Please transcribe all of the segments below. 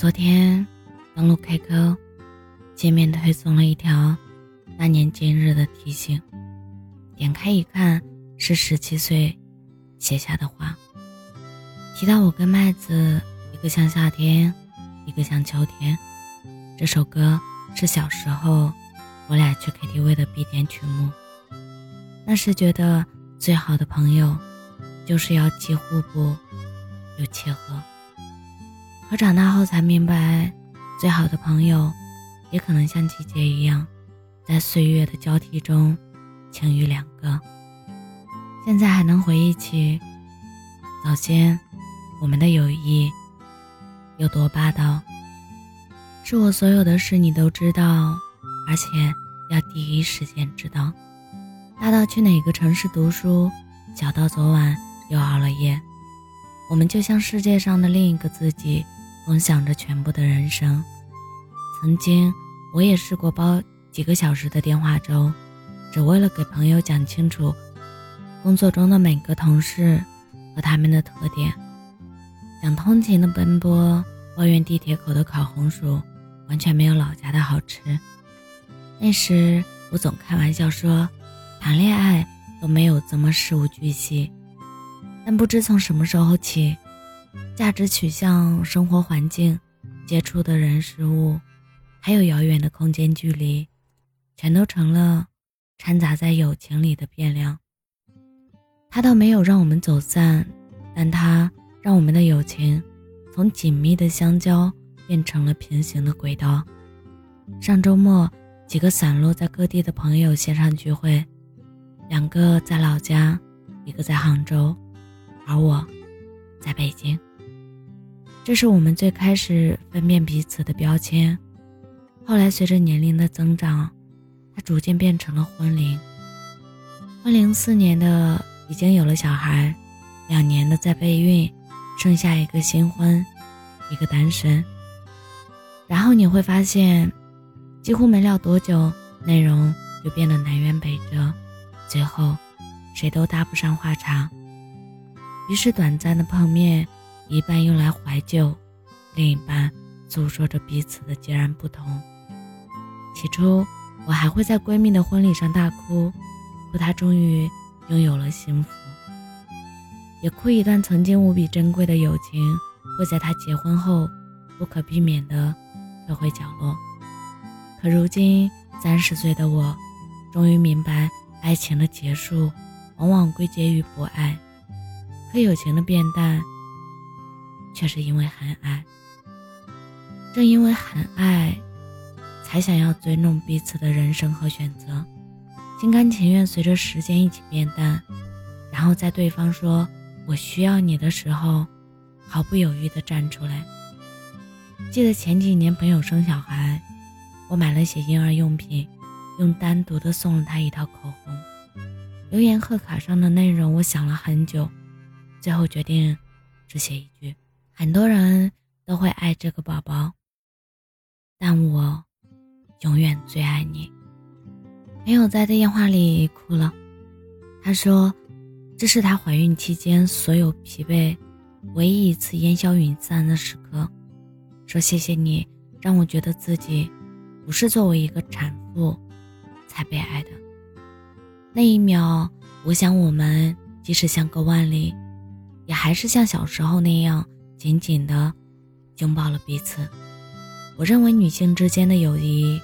昨天登录 QQ，界面推送了一条那年今日的提醒。点开一看，是十七岁写下的话，提到我跟麦子，一个像夏天，一个像秋天。这首歌是小时候我俩去 KTV 的必点曲目。那时觉得最好的朋友，就是要既互补又契合。可长大后才明白，最好的朋友，也可能像季节一样，在岁月的交替中，晴雨两个。现在还能回忆起早先我们的友谊有多霸道，是我所有的事你都知道，而且要第一时间知道。大到去哪个城市读书，小到昨晚又熬了夜，我们就像世界上的另一个自己。总想着全部的人生。曾经，我也试过煲几个小时的电话粥，只为了给朋友讲清楚工作中的每个同事和他们的特点，讲通勤的奔波，抱怨地铁口的烤红薯完全没有老家的好吃。那时，我总开玩笑说，谈恋爱都没有这么事无巨细。但不知从什么时候起。价值取向、生活环境、接触的人事物，还有遥远的空间距离，全都成了掺杂在友情里的变量。他倒没有让我们走散，但他让我们的友情从紧密的相交变成了平行的轨道。上周末，几个散落在各地的朋友线上聚会，两个在老家，一个在杭州，而我。这是我们最开始分辨彼此的标签。后来随着年龄的增长，它逐渐变成了婚龄。婚龄四年的已经有了小孩，两年的在备孕，剩下一个新婚，一个单身。然后你会发现，几乎没聊多久，内容就变得南辕北辙，最后谁都搭不上话茬。于是，短暂的碰面，一半用来怀旧，另一半诉说着彼此的截然不同。起初，我还会在闺蜜的婚礼上大哭，哭她终于拥有了幸福；也哭一段曾经无比珍贵的友情会在她结婚后不可避免地退回角落。可如今，三十岁的我，终于明白，爱情的结束，往往归结于不爱。可友情的变淡，却是因为很爱。正因为很爱，才想要尊重彼此的人生和选择，心甘情愿随着时间一起变淡，然后在对方说“我需要你”的时候，毫不犹豫地站出来。记得前几年朋友生小孩，我买了些婴儿用品，用单独的送了他一套口红。留言贺卡上的内容，我想了很久。最后决定只写一句：很多人都会爱这个宝宝，但我永远最爱你。朋友在电话里哭了，她说：“这是她怀孕期间所有疲惫唯一一次烟消云散的时刻。”说：“谢谢你，让我觉得自己不是作为一个产妇才被爱的。”那一秒，我想我们即使相隔万里。也还是像小时候那样紧紧地拥抱了彼此。我认为女性之间的友谊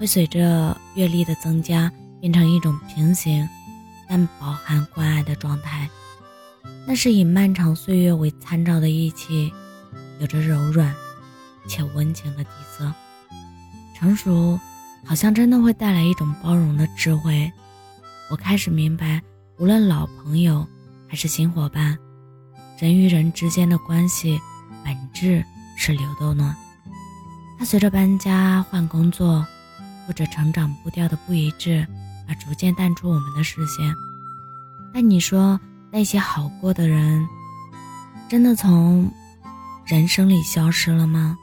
会随着阅历的增加变成一种平行但饱含关爱的状态。那是以漫长岁月为参照的义气，有着柔软且温情的底色。成熟好像真的会带来一种包容的智慧。我开始明白，无论老朋友还是新伙伴。人与人之间的关系本质是流动的，它随着搬家、换工作或者成长步调的不一致而逐渐淡出我们的视线。但你说那些好过的人，真的从人生里消失了吗？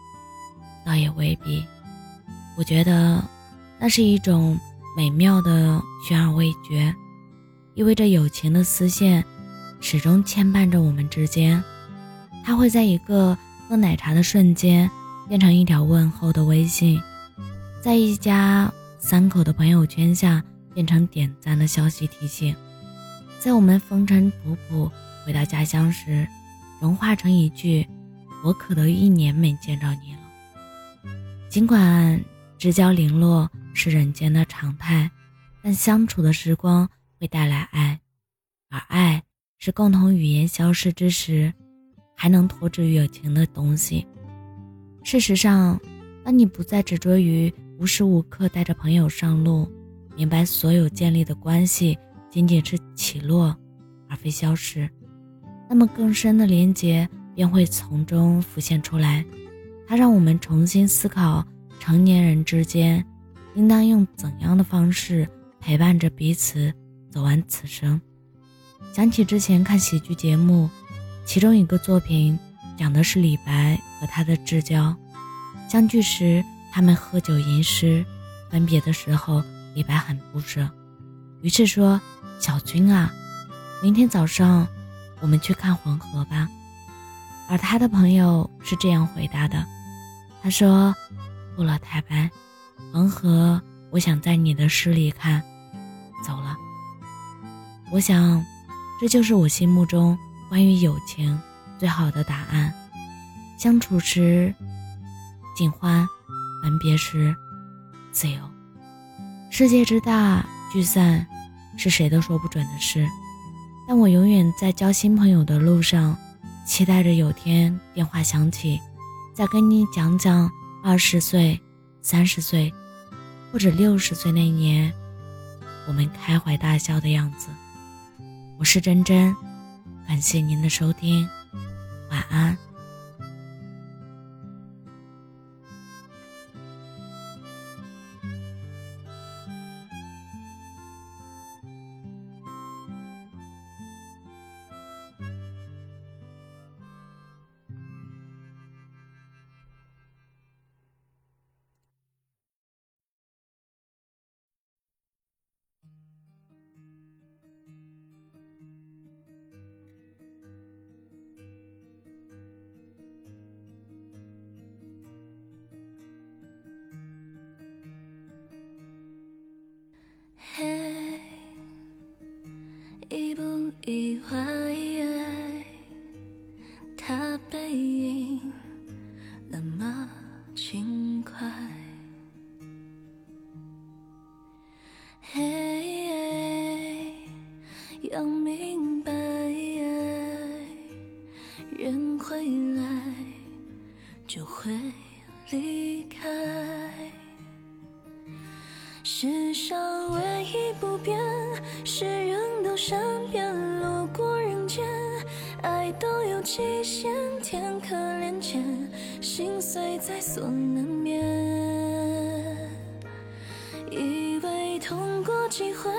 倒也未必。我觉得那是一种美妙的悬而未决，意味着友情的丝线。始终牵绊着我们之间，它会在一个喝奶茶的瞬间变成一条问候的微信，在一家三口的朋友圈下变成点赞的消息提醒，在我们风尘仆仆回到家乡时，融化成一句“我可都一年没见着你了”。尽管知交零落是人间的常态，但相处的时光会带来爱，而爱是共同语言消失之时，还能托之于友情的东西。事实上，当你不再执着于无时无刻带着朋友上路，明白所有建立的关系仅仅是起落，而非消失，那么更深的连结便会从中浮现出来。它让我们重新思考成年人之间应当用怎样的方式陪伴着彼此走完此生。想起之前看喜剧节目，其中一个作品。讲的是李白和他的至交，相聚时他们喝酒吟诗，分别的时候李白很不舍，于是说：“小君啊，明天早上我们去看黄河吧。”而他的朋友是这样回答的：“他说，不了，太白，黄河我想在你的诗里看，走了。我想，这就是我心目中关于友情。”最好的答案，相处时尽欢，分别时自由。世界之大，聚散是谁都说不准的事。但我永远在交新朋友的路上，期待着有天电话响起，再跟你讲讲二十岁、三十岁，或者六十岁那年，我们开怀大笑的样子。我是真真，感谢您的收听。晚安。意外，他背影那么轻快。嘿，要明白，人会来，就会离开。世上唯一不变，是人都善期限，天可怜见，心碎在所难免。以为痛过几回，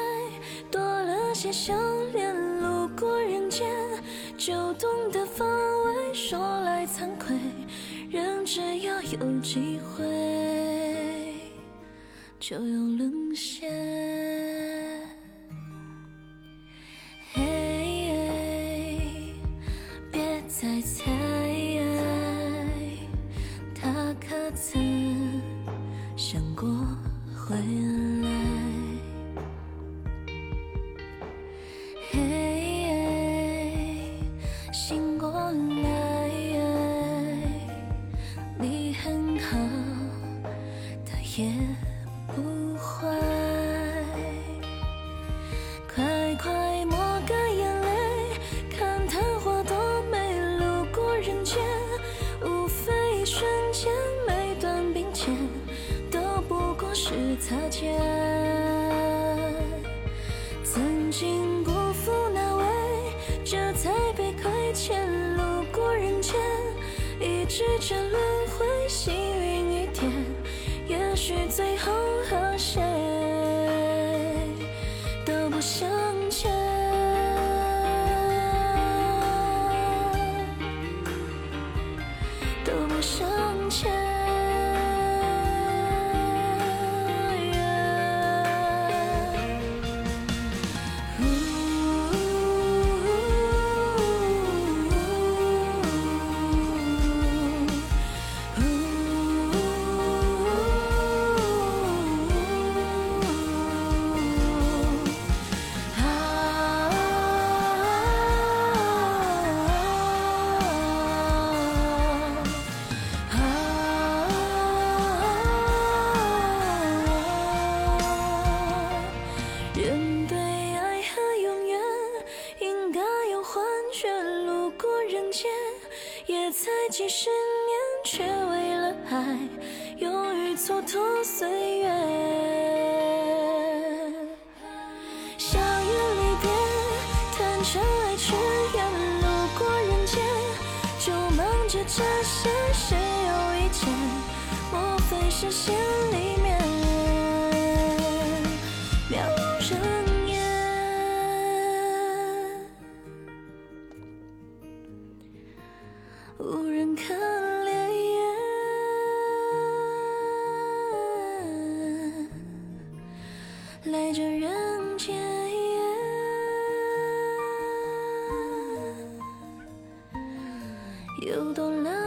多了些相恋。路过人间，就懂得防卫。说来惭愧，人只要有机会。就有沦陷。是擦肩。曾经辜负那位，这才被亏欠。路过人间，一直这轮回，幸运一点，也许最后。和谁都不相欠，都不相过人间也才几十年却为了爱勇于蹉跎岁月。有多难